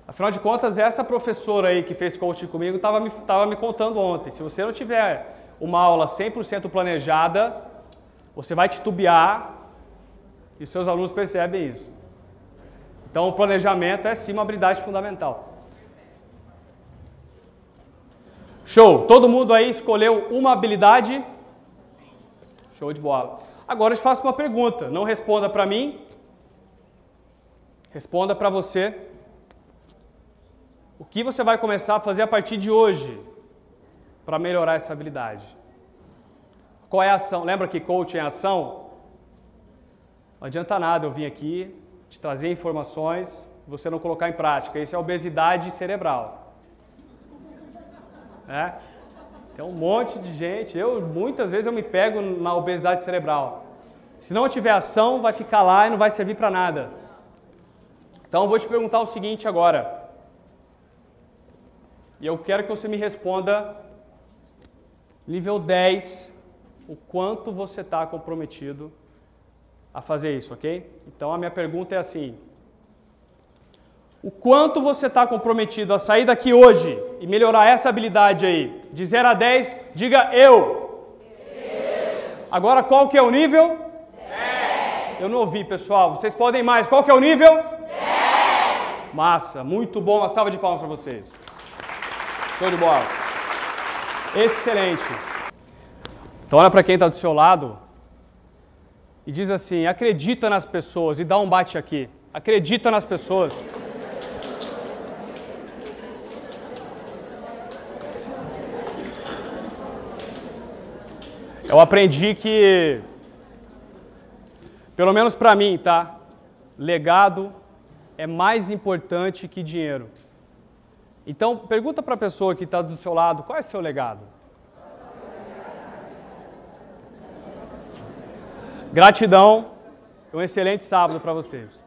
Afinal de contas, essa professora aí que fez coaching comigo estava me, tava me contando ontem. Se você não tiver uma aula 100% planejada, você vai titubear e seus alunos percebem isso. Então, o planejamento é sim uma habilidade fundamental. Show! Todo mundo aí escolheu uma habilidade Show de bola. Agora eu te faço uma pergunta. Não responda para mim. Responda para você. O que você vai começar a fazer a partir de hoje para melhorar essa habilidade? Qual é a ação? Lembra que coaching é ação? Não adianta nada eu vir aqui, te trazer informações, você não colocar em prática. Isso é obesidade cerebral. É? Tem um monte de gente. Eu muitas vezes eu me pego na obesidade cerebral. Se não tiver ação, vai ficar lá e não vai servir para nada. Então eu vou te perguntar o seguinte agora. E eu quero que você me responda, nível 10, o quanto você está comprometido a fazer isso, ok? Então a minha pergunta é assim: o quanto você está comprometido a sair daqui hoje e melhorar essa habilidade aí? De 0 a 10, diga eu. eu. Agora qual que é o nível? 10. Eu não ouvi, pessoal. Vocês podem mais. Qual que é o nível? 10. Massa, muito bom. Uma salva de palmas para vocês. Show de bola. Excelente. Então olha para quem está do seu lado e diz assim: acredita nas pessoas e dá um bate aqui. Acredita nas pessoas. Eu aprendi que, pelo menos para mim, tá? Legado é mais importante que dinheiro. Então, pergunta para a pessoa que está do seu lado, qual é seu legado? Gratidão, um excelente sábado para vocês.